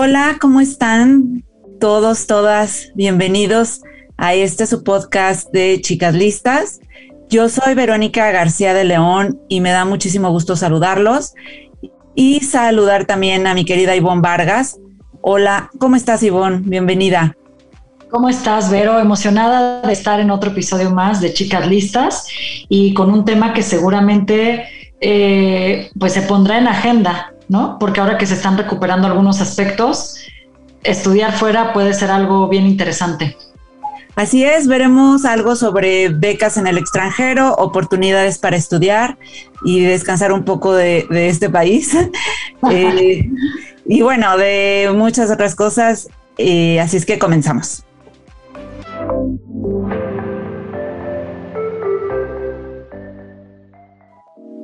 Hola, ¿cómo están todos, todas? Bienvenidos a este su podcast de Chicas Listas. Yo soy Verónica García de León y me da muchísimo gusto saludarlos y saludar también a mi querida Ivonne Vargas. Hola, ¿cómo estás Ivonne? Bienvenida. ¿Cómo estás, Vero? Emocionada de estar en otro episodio más de Chicas Listas y con un tema que seguramente eh, pues se pondrá en agenda ¿no? Porque ahora que se están recuperando algunos aspectos, estudiar fuera puede ser algo bien interesante. Así es, veremos algo sobre becas en el extranjero, oportunidades para estudiar y descansar un poco de, este país. Eh, y bueno, de muchas otras cosas. Eh, así es que comenzamos.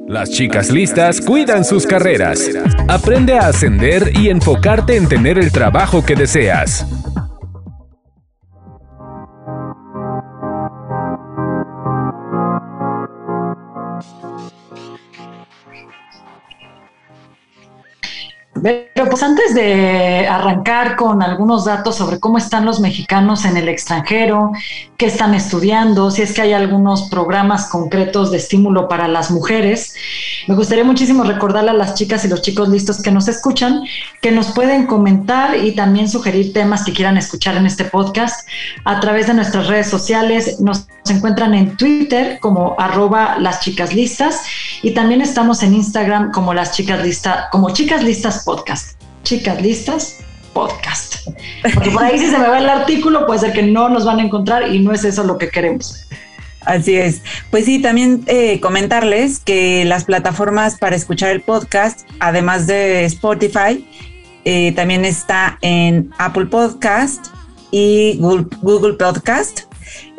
Las chicas listas cuidan sus carreras. Aprende a ascender y enfocarte en tener el trabajo que deseas. Pero pues antes de arrancar con algunos datos sobre cómo están los mexicanos en el extranjero, qué están estudiando, si es que hay algunos programas concretos de estímulo para las mujeres, me gustaría muchísimo recordarle a las chicas y los chicos listos que nos escuchan que nos pueden comentar y también sugerir temas que quieran escuchar en este podcast a través de nuestras redes sociales. Nos encuentran en Twitter como arroba las chicas listas y también estamos en Instagram como las chicas listas, como chicas listas podcast. Chicas listas, podcast. Porque por ahí si se me va el artículo, puede ser que no nos van a encontrar y no es eso lo que queremos. Así es. Pues sí, también eh, comentarles que las plataformas para escuchar el podcast, además de Spotify, eh, también está en Apple Podcast y Google Podcast.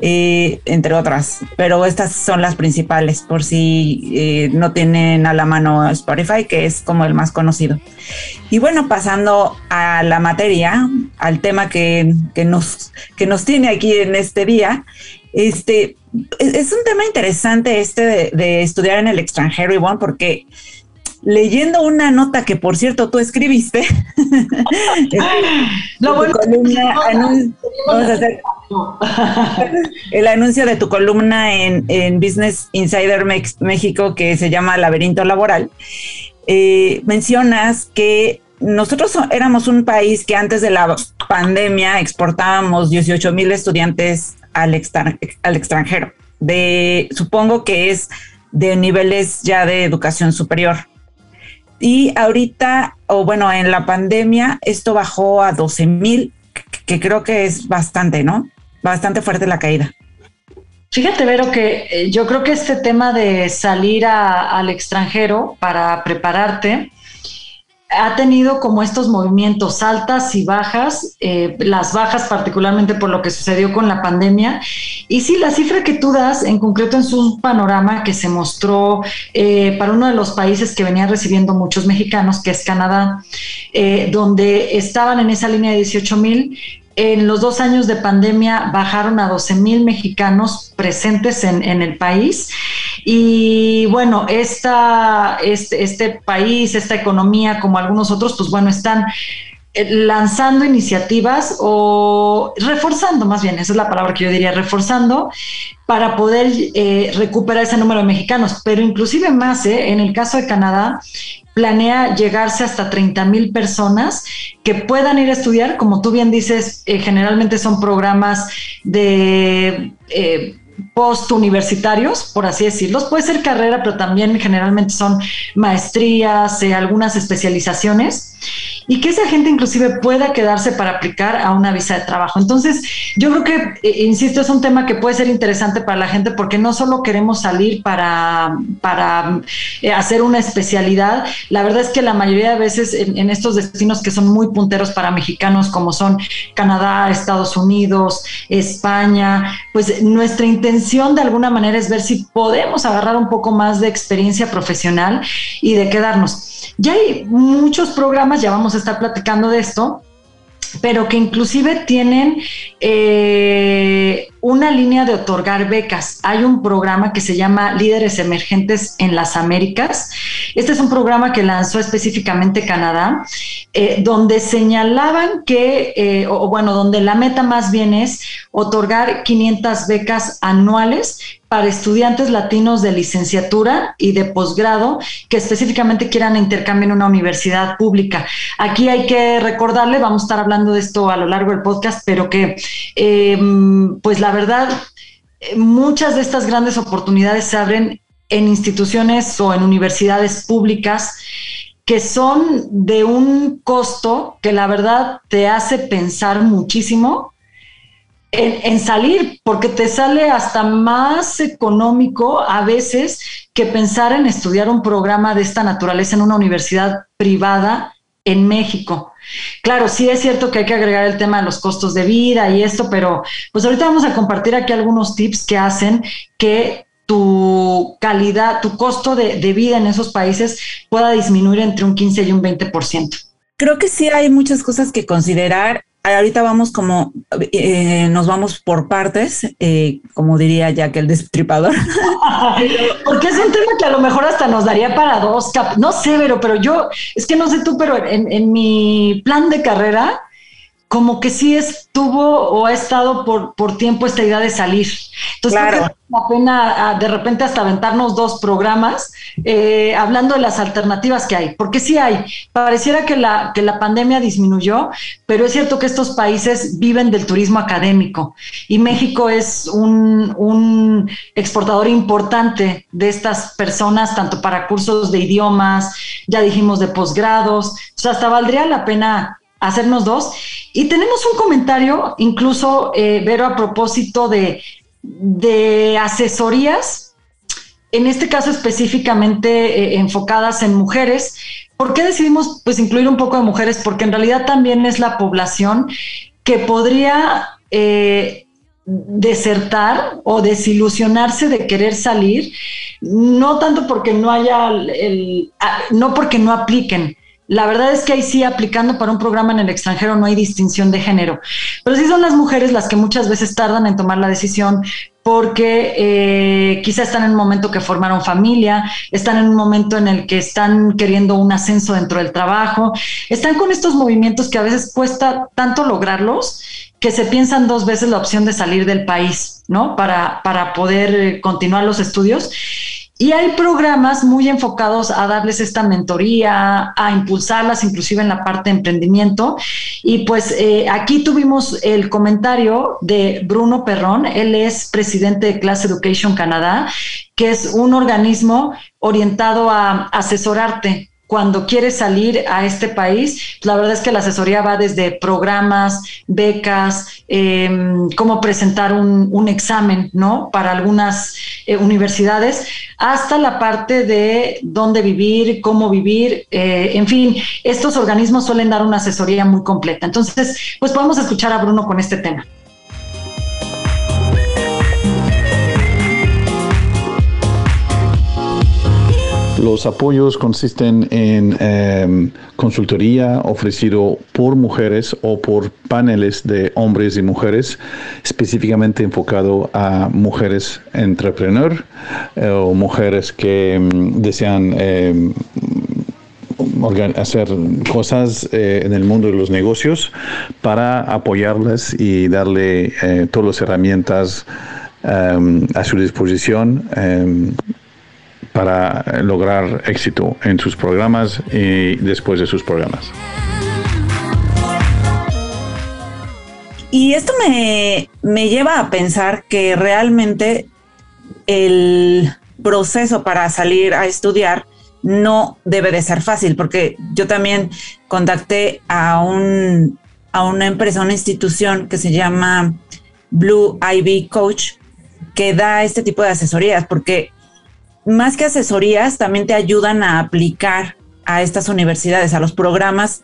Eh, entre otras, pero estas son las principales por si eh, no tienen a la mano Spotify, que es como el más conocido. Y bueno, pasando a la materia, al tema que, nos, que nos tiene aquí en este día, este, es un tema interesante este de, de estudiar en el extranjero, Ivonne, porque leyendo una nota que, por cierto, tú escribiste. el anuncio de tu columna en, Business Insider México que se llama Laberinto Laboral. Eh, mencionas que nosotros éramos un país que antes de la pandemia exportábamos 18 mil estudiantes al, al extranjero. De, supongo que es de niveles ya de educación superior. Y ahorita, o bueno, en la pandemia, esto bajó a 12 mil, que creo que es bastante, ¿no? Bastante fuerte la caída. Fíjate, Vero, que eh, yo creo que este tema de salir al extranjero para prepararte ha tenido como estos movimientos altas y bajas, eh, las bajas particularmente por lo que sucedió con la pandemia. Y sí, la cifra que tú das en concreto es un panorama que se mostró eh, para uno de los países que venía recibiendo muchos mexicanos, que es Canadá, donde estaban en esa línea de 18 mil en los dos años de pandemia bajaron a 12 mil mexicanos presentes en, el país. Y bueno, esta, este, este país, esta economía, como algunos otros, pues bueno, están eh, lanzando iniciativas o reforzando, más bien, esa es la palabra que yo diría, reforzando para poder eh, recuperar ese número de mexicanos, pero inclusive más, ¿eh? en el caso de Canadá, planea llegarse hasta 30 mil personas que puedan ir a estudiar, como tú bien dices, generalmente son programas de post-universitarios, por así decirlos. Puede ser carrera, pero también generalmente son maestrías, algunas especializaciones. Y que esa gente inclusive pueda quedarse para aplicar a una visa de trabajo. Entonces, yo creo que, eh, insisto, es un tema que puede ser interesante para la gente porque no solo queremos salir para, para eh, hacer una especialidad, la verdad es que la mayoría de veces en, estos destinos que son muy punteros para mexicanos, como son Canadá, Estados Unidos, España, pues nuestra intención de alguna manera es ver si podemos agarrar un poco más de experiencia profesional y de quedarnos. Ya hay muchos programas, ya vamos a estar platicando de esto, pero que inclusive tienen eh, una línea de otorgar becas. Hay un programa que se llama Líderes Emergentes en las Américas. Este es un programa que lanzó específicamente Canadá, eh, donde señalaban que, eh, o bueno, donde la meta más bien es otorgar 500 becas anuales para estudiantes latinos de licenciatura y de posgrado que específicamente quieran intercambiar en una universidad pública. Aquí hay que recordarle, vamos a estar hablando de esto a lo largo del podcast, pero que em, pues la verdad, muchas de estas grandes oportunidades se abren en instituciones o en universidades públicas que son de un costo que la verdad te hace pensar muchísimo en, salir, porque te sale hasta más económico a veces que pensar en estudiar un programa de esta naturaleza en una universidad privada en México. Claro, sí es cierto que hay que agregar el tema de los costos de vida y esto, pero pues ahorita vamos a compartir aquí algunos tips que hacen que tu calidad, tu costo de, de vida en esos países pueda disminuir entre un 15 y un 20%. Creo que sí hay muchas cosas que considerar ahorita vamos como, eh, nos vamos por partes, eh, como diría que el destripador. Porque es un tema que a lo mejor hasta nos daría para dos, no sé, pero, pero yo, es que no sé tú, pero en mi plan de carrera, como que sí estuvo o ha estado por, por tiempo esta idea de salir. Entonces, creo que vale la pena ah, de repente hasta aventarnos dos programas eh, hablando de las alternativas que hay, porque sí hay. Pareciera que la, que la pandemia disminuyó, pero es cierto que estos países viven del turismo académico y México es un, un exportador importante de estas personas, tanto para cursos de idiomas, ya dijimos de posgrados, o sea, hasta valdría la pena hacernos dos. Y tenemos un comentario, incluso, eh, Vero, a propósito de, de, asesorías, en este caso específicamente eh, enfocadas en mujeres. ¿Por qué decidimos pues, incluir un poco de mujeres? Porque en realidad también es la población que podría eh, desertar o desilusionarse de querer salir, no tanto porque no haya el, no porque no apliquen, la verdad es que ahí sí, aplicando para un programa en el extranjero, no hay distinción de género. Pero sí son las mujeres las que muchas veces tardan en tomar la decisión porque eh, quizá están en un momento que formaron familia, están en un momento en el que están queriendo un ascenso dentro del trabajo, están con estos movimientos que a veces cuesta tanto lograrlos que se piensan dos veces la opción de salir del país, ¿no? Para, para poder continuar los estudios. Y hay programas muy enfocados a darles esta mentoría, a impulsarlas inclusive en la parte de emprendimiento. Y pues eh, aquí tuvimos el comentario de Bruno Perrón, él es presidente de Class Education Canadá, que es un organismo orientado a asesorarte cuando quieres salir a este país, la verdad es que la asesoría va desde programas, becas, em, cómo presentar un, examen, ¿no? Para algunas eh, universidades, hasta la parte de dónde vivir, cómo vivir, eh, en fin, estos organismos suelen dar una asesoría muy completa. Entonces, pues podemos escuchar a Bruno con este tema. Los apoyos consisten en em, consultoría ofrecido por mujeres o por paneles de hombres y mujeres, específicamente enfocado a mujeres entrepreneur eh, o mujeres que em, desean em, hacer cosas eh, en el mundo de los negocios para apoyarles y darle eh, todas las herramientas a su disposición para lograr éxito en sus programas y después de sus programas. Y esto me, me lleva a pensar que realmente el proceso para salir a estudiar no debe de ser fácil, porque yo también contacté a, un, a una empresa, una institución que se llama Blue Ivy Coach, que da este tipo de asesorías, porque más que asesorías, también te ayudan a aplicar a estas universidades, a los programas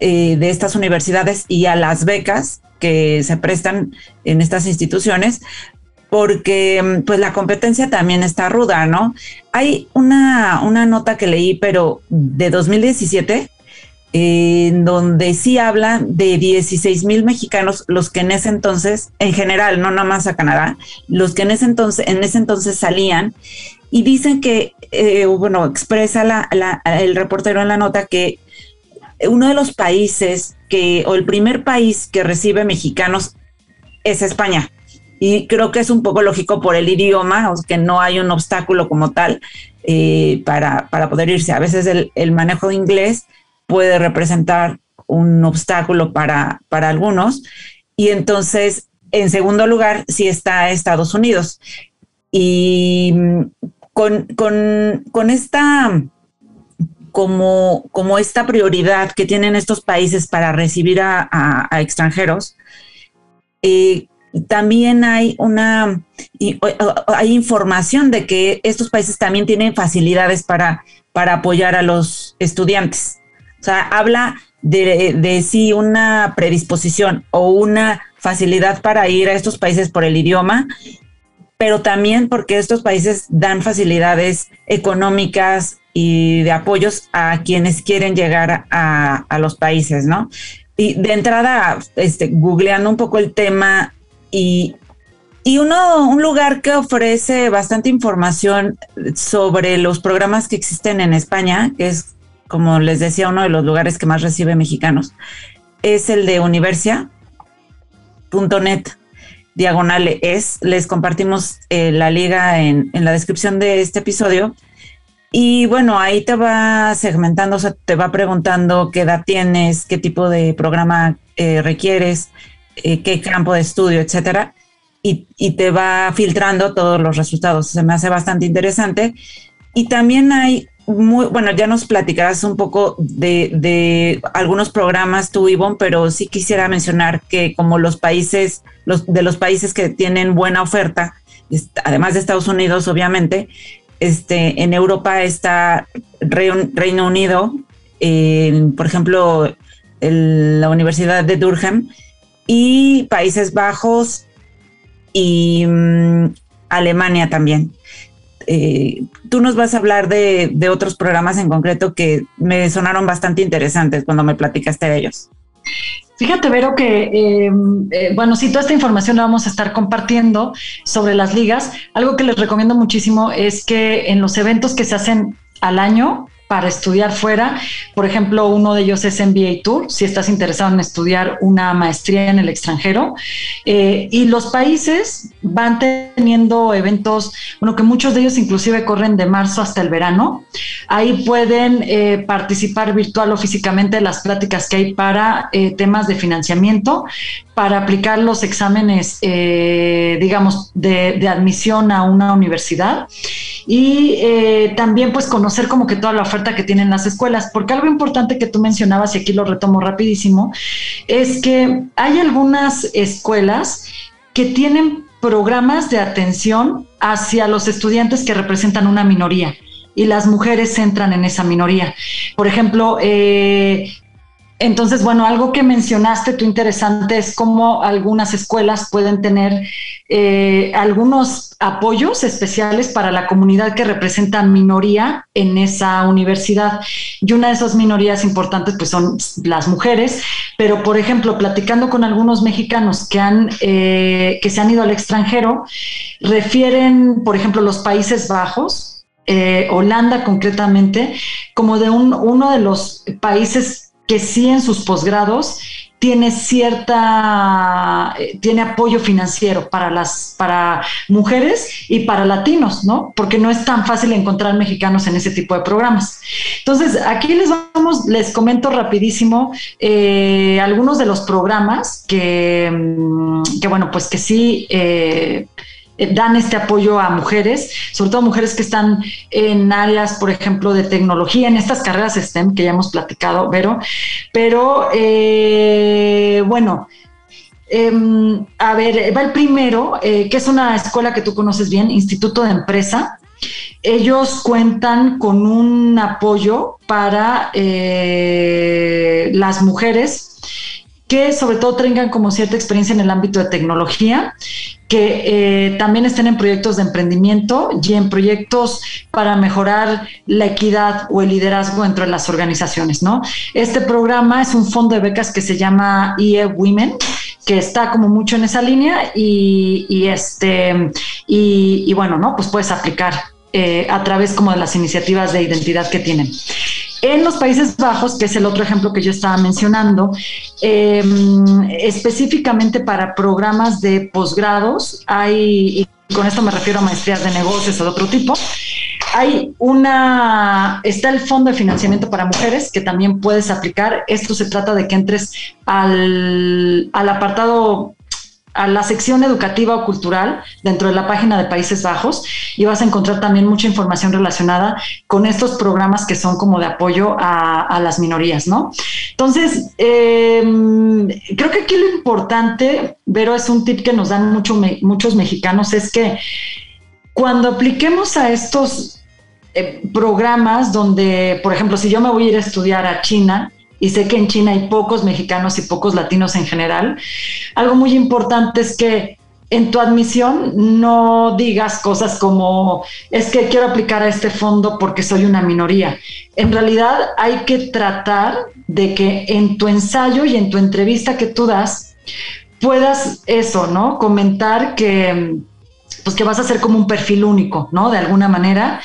eh, de estas universidades y a las becas que se prestan en estas instituciones, porque mm, pues la competencia también está ruda, ¿no? Hay una, una nota que leí, pero de 2017, en donde sí habla de 16 mil mexicanos, los que en ese entonces, en general, no nada más a Canadá, los que en ese entonces, en ese entonces salían y dicen que, eh, bueno, expresa la, el reportero en la nota que uno de los países que, o el primer país que recibe mexicanos es España y creo que es un poco lógico por el idioma, que no hay un obstáculo como tal eh, para, poder irse. A veces el, manejo de inglés puede representar un obstáculo para, para algunos. Y entonces, en segundo lugar, sí está Estados Unidos. Y con, esta como, como esta prioridad que tienen estos países para recibir a, extranjeros, eh, también hay una hay información de que estos países también tienen facilidades para, para apoyar a los estudiantes. O sea, habla de, de sí una predisposición o una facilidad para ir a estos países por el idioma, pero también porque estos países dan facilidades económicas y de apoyos a quienes quieren llegar a, a los países, ¿no? Y de entrada, este, googleando un poco el tema, y, uno, un lugar que ofrece bastante información sobre los programas que existen en España, que es, como les decía, uno de los lugares que más recibe mexicanos, es el de universia.net diagonal es. Les compartimos eh, la liga en, la descripción de este episodio. Y bueno, ahí te va segmentando, o te va preguntando qué edad tienes, qué tipo de programa eh, requieres, eh, qué campo de estudio, etcétera, y, te va filtrando todos los resultados. Se me hace bastante interesante. Y también hay muy, bueno, ya nos platicarás un poco de, algunos programas tú, Ivonne, pero sí quisiera mencionar que como los países, los, de los países que tienen buena oferta, además de Estados Unidos, obviamente, este, en Europa está Reino Unido, por ejemplo, la Universidad de Durham, y Países Bajos y mm, Alemania también. Eh, tú nos vas a hablar de, otros programas en concreto que me sonaron bastante interesantes cuando me platicaste de ellos. Fíjate, Vero, que, em, eh, bueno, sí, toda esta información la vamos a estar compartiendo sobre las ligas. Algo que les recomiendo muchísimo es que en los eventos que se hacen al año, para estudiar fuera. Por ejemplo, uno de ellos es MBA Tour, si estás interesado en estudiar una maestría en el extranjero. Eh, y los países van teniendo eventos, bueno, que muchos de ellos inclusive corren de marzo hasta el verano. Ahí pueden eh, participar virtual o físicamente en las pláticas que hay para eh, temas de financiamiento, para aplicar los exámenes, digamos, de, de, admisión a una universidad. Y también pues conocer como que toda la oferta que tienen las escuelas, porque algo importante que tú mencionabas, y aquí lo retomo rapidísimo, es que hay algunas escuelas que tienen programas de atención hacia los estudiantes que representan una minoría y las mujeres entran en esa minoría. Por ejemplo, eh, entonces, bueno, algo que mencionaste tú interesante es cómo algunas escuelas pueden tener eh, algunos apoyos especiales para la comunidad que representa minoría en esa universidad. Y una de esas minorías importantes pues son las mujeres, pero por ejemplo, platicando con algunos mexicanos que, han, eh, que se han ido al extranjero, refieren, por ejemplo, los Países Bajos, eh, Holanda concretamente, como de un, uno de los países que sí en sus posgrados tiene cierta, eh, tiene apoyo financiero para las, para mujeres y para latinos, ¿no? Porque no es tan fácil encontrar mexicanos en ese tipo de programas. Entonces, aquí les vamos, les comento rapidísimo eh, algunos de los programas que, mm, que, bueno, pues que sí, eh, dan este apoyo a mujeres, sobre todo mujeres que están en áreas, por ejemplo, de tecnología, en estas carreras STEM que ya hemos platicado, Vero. Pero eh, bueno, em, a ver, va el primero, que es una escuela que tú conoces bien, Instituto de Empresa. Ellos cuentan con un apoyo para las mujeres que sobre todo tengan como cierta experiencia en el ámbito de tecnología, que eh, también estén en proyectos de emprendimiento y en proyectos para mejorar la equidad o el liderazgo dentro de las organizaciones, ¿no? Este programa es un fondo de becas que se llama IE Women, que está como mucho en esa línea y, este y, bueno, ¿no? Pues puedes aplicar eh, a través como de las iniciativas de identidad que tienen. En los Países Bajos, que es el otro ejemplo que yo estaba mencionando, em, específicamente para programas de posgrados, hay, y con esto me refiero a maestrías de negocios o de otro tipo, hay una, está el Fondo de Financiamiento para Mujeres que también puedes aplicar. Esto se trata de que entres al, al apartado a la sección educativa o cultural dentro de la página de Países Bajos y vas a encontrar también mucha información relacionada con estos programas que son como de apoyo a, las minorías, ¿no? Entonces, em, creo que aquí lo importante, Vero, es un tip que nos dan mucho, muchos mexicanos, es que cuando apliquemos a estos eh, programas donde, por ejemplo, si yo me voy a ir a estudiar a China, y sé que en China hay pocos mexicanos y pocos latinos en general. Algo muy importante es que en tu admisión no digas cosas como es que quiero aplicar a este fondo porque soy una minoría. En realidad hay que tratar de que en tu ensayo y en tu entrevista que tú das puedas eso, ¿no? Comentar que pues que vas a ser como un perfil único, ¿no? De alguna manera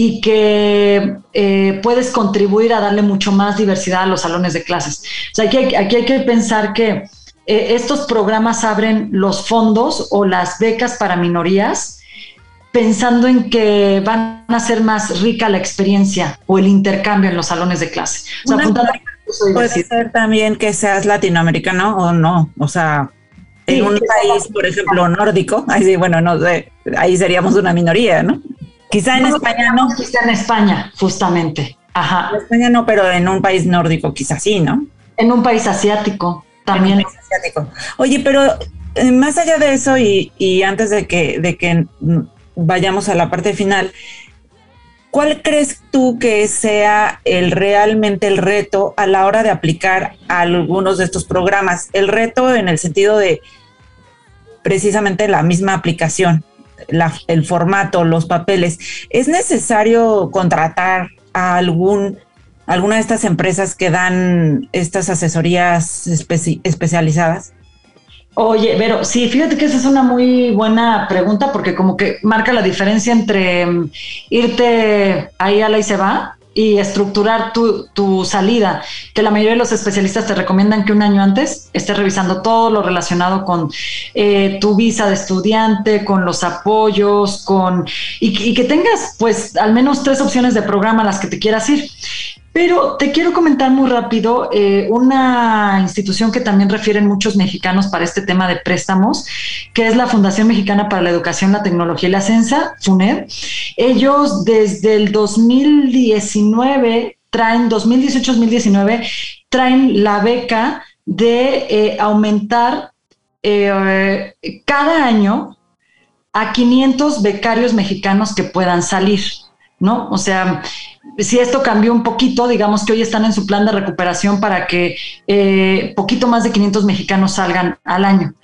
y que eh, puedes contribuir a darle mucho más diversidad a los salones de clases. O sea, aquí hay, aquí hay que pensar que eh, estos programas abren los fondos o las becas para minorías pensando en que van a ser más rica la experiencia o el intercambio en los salones de clase. O sea, puede ser también que seas latinoamericano o no, o sea, en un país, por ejemplo, nórdico, ahí bueno, no ahí seríamos una minoría, ¿no? Quizá en España no. Quizá en España, justamente. Ajá. En España no, pero en un país nórdico quizás sí, ¿no? En un país asiático también. asiático. Oye, pero eh, más allá de eso y, antes de que, de que vayamos a la parte final, ¿cuál crees tú que sea el realmente el reto a la hora de aplicar algunos de estos programas? El reto en el sentido de precisamente la misma aplicación el formato, los papeles, ¿es necesario contratar a algún alguna de estas empresas que dan estas asesorías especializadas? Oye, pero sí, fíjate que esa es una muy buena pregunta porque como que marca la diferencia entre mm, irte ahí a la y se va y estructurar tu, salida, que la mayoría de los especialistas te recomiendan que un año antes estés revisando todo lo relacionado con eh, tu visa de estudiante, con los apoyos, con y, y, que tengas pues al menos tres opciones de programa a las que te quieras ir. Pero te quiero comentar muy rápido eh, una institución que también refieren muchos mexicanos para este tema de préstamos, que es la Fundación Mexicana para la Educación, la Tecnología y la Ciencia, FUNED. Ellos desde el 2019 traen, 2018-2019, traen la beca de eh, aumentar eh, cada año a 500 becarios mexicanos que puedan salir. ¿no? O sea, si esto cambió un poquito, digamos que hoy están en su plan de recuperación para que eh, poquito más de 500 mexicanos salgan al año.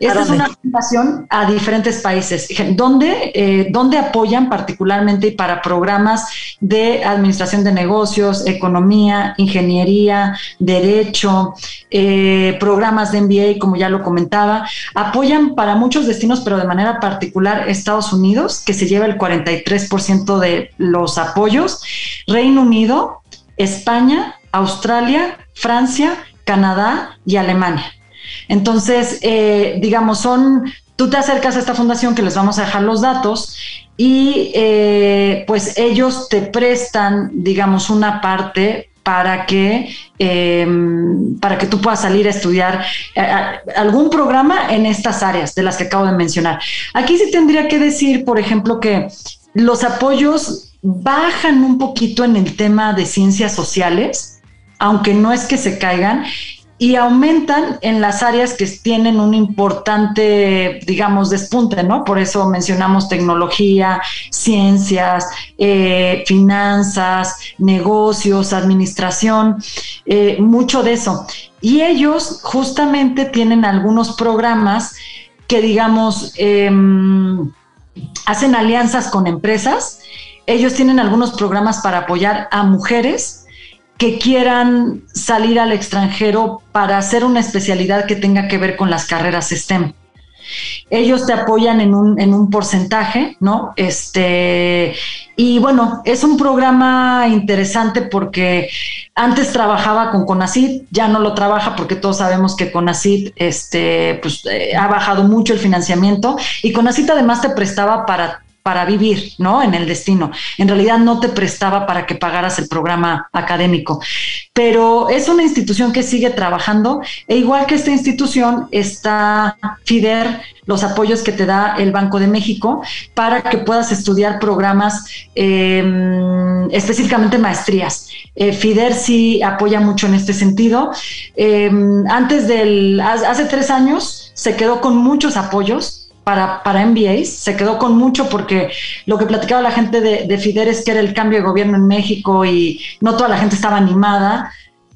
Esta es una fundación a diferentes países, donde, eh, donde apoyan particularmente para programas de administración de negocios, economía, ingeniería, derecho, eh, programas de MBA, como ya lo comentaba, apoyan para muchos destinos, pero de manera particular Estados Unidos, que se lleva el 43% de los apoyos Reino Unido, España, Australia, Francia, Canadá y Alemania. Entonces, eh, digamos, son, tú te acercas a esta fundación que les vamos a dejar los datos y eh, pues ellos te prestan, digamos, una parte para que, em, para que tú puedas salir a estudiar eh, algún programa en estas áreas de las que acabo de mencionar. Aquí sí tendría que decir, por ejemplo, que los apoyos bajan un poquito en el tema de ciencias sociales, aunque no es que se caigan, y aumentan en las áreas que tienen un importante, digamos, despunte, ¿no? Por eso mencionamos tecnología, ciencias, eh, finanzas, negocios, administración, eh, mucho de eso. Y ellos justamente tienen algunos programas que, digamos, em, hacen alianzas con empresas. Ellos tienen algunos programas para apoyar a mujeres que quieran salir al extranjero para hacer una especialidad que tenga que ver con las carreras STEM. Ellos te apoyan en un, en un porcentaje, ¿no? Este, y bueno, es un programa interesante porque antes trabajaba con CONACID, ya no lo trabaja porque todos sabemos que CONACID este, pues, eh, ha bajado mucho el financiamiento y CONACID además te prestaba para para vivir, ¿no? En el destino. En realidad no te prestaba para que pagaras el programa académico, pero es una institución que sigue trabajando e igual que esta institución está FIDER, los apoyos que te da el Banco de México para que puedas estudiar programas, em, específicamente maestrías. Eh, FIDER sí apoya mucho en este sentido. Em, antes del, hace tres años se quedó con muchos apoyos para, para MBAs, se quedó con mucho porque lo que platicaba la gente de, de Fider es que era el cambio de gobierno en México y no toda la gente estaba animada.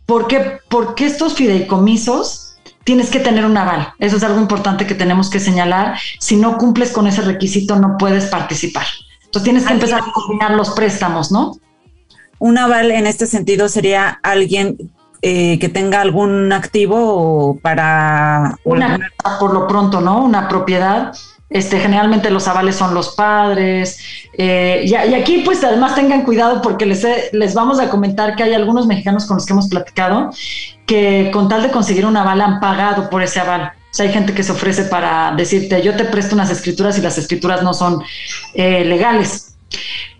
¿Por qué? Porque estos fideicomisos tienes que tener un aval. Eso es algo importante que tenemos que señalar. Si no cumples con ese requisito, no puedes participar. Entonces tienes que empezar a combinar los préstamos, ¿no? Un aval en este sentido sería alguien eh, que tenga algún activo para... Una, por lo pronto, ¿no? Una propiedad. Este, generalmente los avales son los padres. Eh, y, aquí, pues, además tengan cuidado porque les, les vamos a comentar que hay algunos mexicanos con los que hemos platicado que con tal de conseguir un aval han pagado por ese aval. O sea, hay gente que se ofrece para decirte, yo te presto unas escrituras y las escrituras no son eh, legales.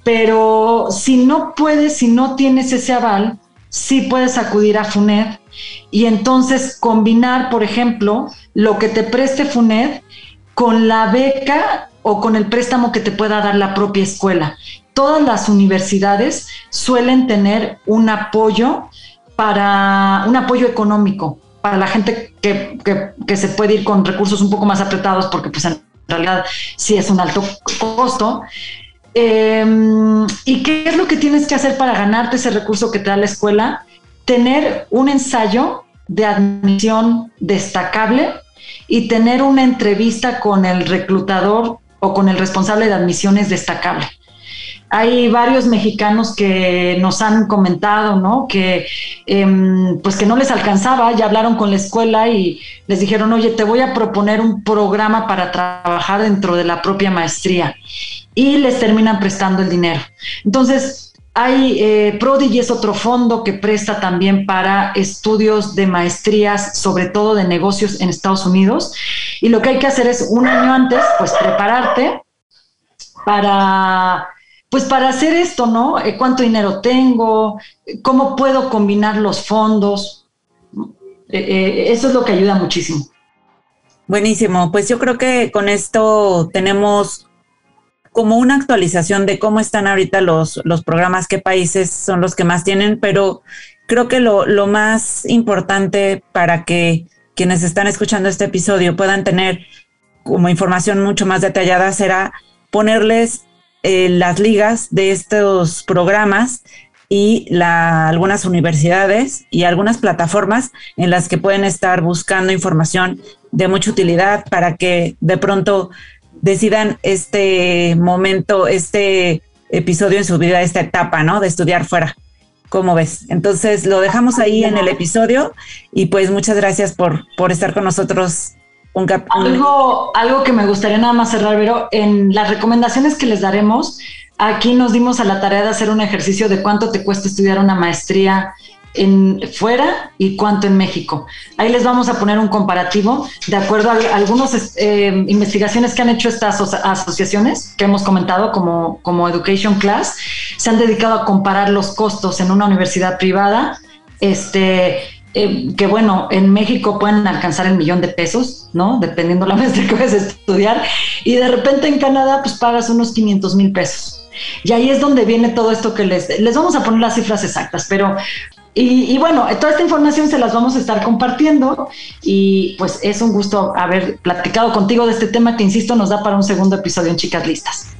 Pero si no puedes, si no tienes ese aval, sí puedes acudir a FUNED y entonces combinar, por ejemplo, lo que te preste FUNED con la beca o con el préstamo que te pueda dar la propia escuela. Todas las universidades suelen tener un apoyo para un apoyo económico para la gente que, que, se puede ir con recursos un poco más apretados porque pues en realidad sí es un alto costo, Em, ¿Y qué es lo que tienes que hacer para ganarte ese recurso que te da la escuela? Tener un ensayo de admisión destacable y tener una entrevista con el reclutador o con el responsable de admisiones destacable. Hay varios mexicanos que nos han comentado, ¿no? Que em, pues que no les alcanzaba, ya hablaron con la escuela y les dijeron, oye, te voy a proponer un programa para trabajar dentro de la propia maestría y les terminan prestando el dinero. Entonces, hay eh, Prodigy es otro fondo que presta también para estudios de maestrías, sobre todo de negocios en Estados Unidos. Y lo que hay que hacer es un año antes, pues prepararte para, pues para hacer esto, ¿no? Eh, ¿Cuánto dinero tengo? ¿Cómo puedo combinar los fondos? Eh, eso es lo que ayuda muchísimo. Buenísimo. Pues yo creo que con esto tenemos como una actualización de cómo están ahorita los, los programas, qué países son los que más tienen, pero creo que lo, lo más importante para que quienes están escuchando este episodio puedan tener como información mucho más detallada será ponerles eh, las ligas de estos programas y algunas universidades y algunas plataformas en las que pueden estar buscando información de mucha utilidad para que de pronto decidan este momento, este episodio en su vida, esta etapa, ¿no? De estudiar fuera. ¿Cómo ves? Entonces lo dejamos ahí en el episodio y pues muchas gracias por, por estar con nosotros. Un algo, algo que me gustaría nada más cerrar, pero en las recomendaciones que les daremos, aquí nos dimos a la tarea de hacer un ejercicio de cuánto te cuesta estudiar una maestría en fuera y cuánto en México. Ahí les vamos a poner un comparativo de acuerdo a algunas eh, investigaciones que han hecho estas asociaciones que hemos comentado como, como Education Class. se han dedicado a comparar los costos en una universidad privada, este, eh, que bueno, en México pueden alcanzar el millón de pesos, ¿no? Dependiendo la maestría que vayas estudiar, y de repente en Canadá pues pagas unos 500 mil pesos. Y ahí es donde viene todo esto que les, les vamos a poner las cifras exactas, pero y, bueno, toda esta información se las vamos a estar compartiendo y pues es un gusto haber platicado contigo de este tema que, insisto, nos da para un segundo episodio en Chicas Listas.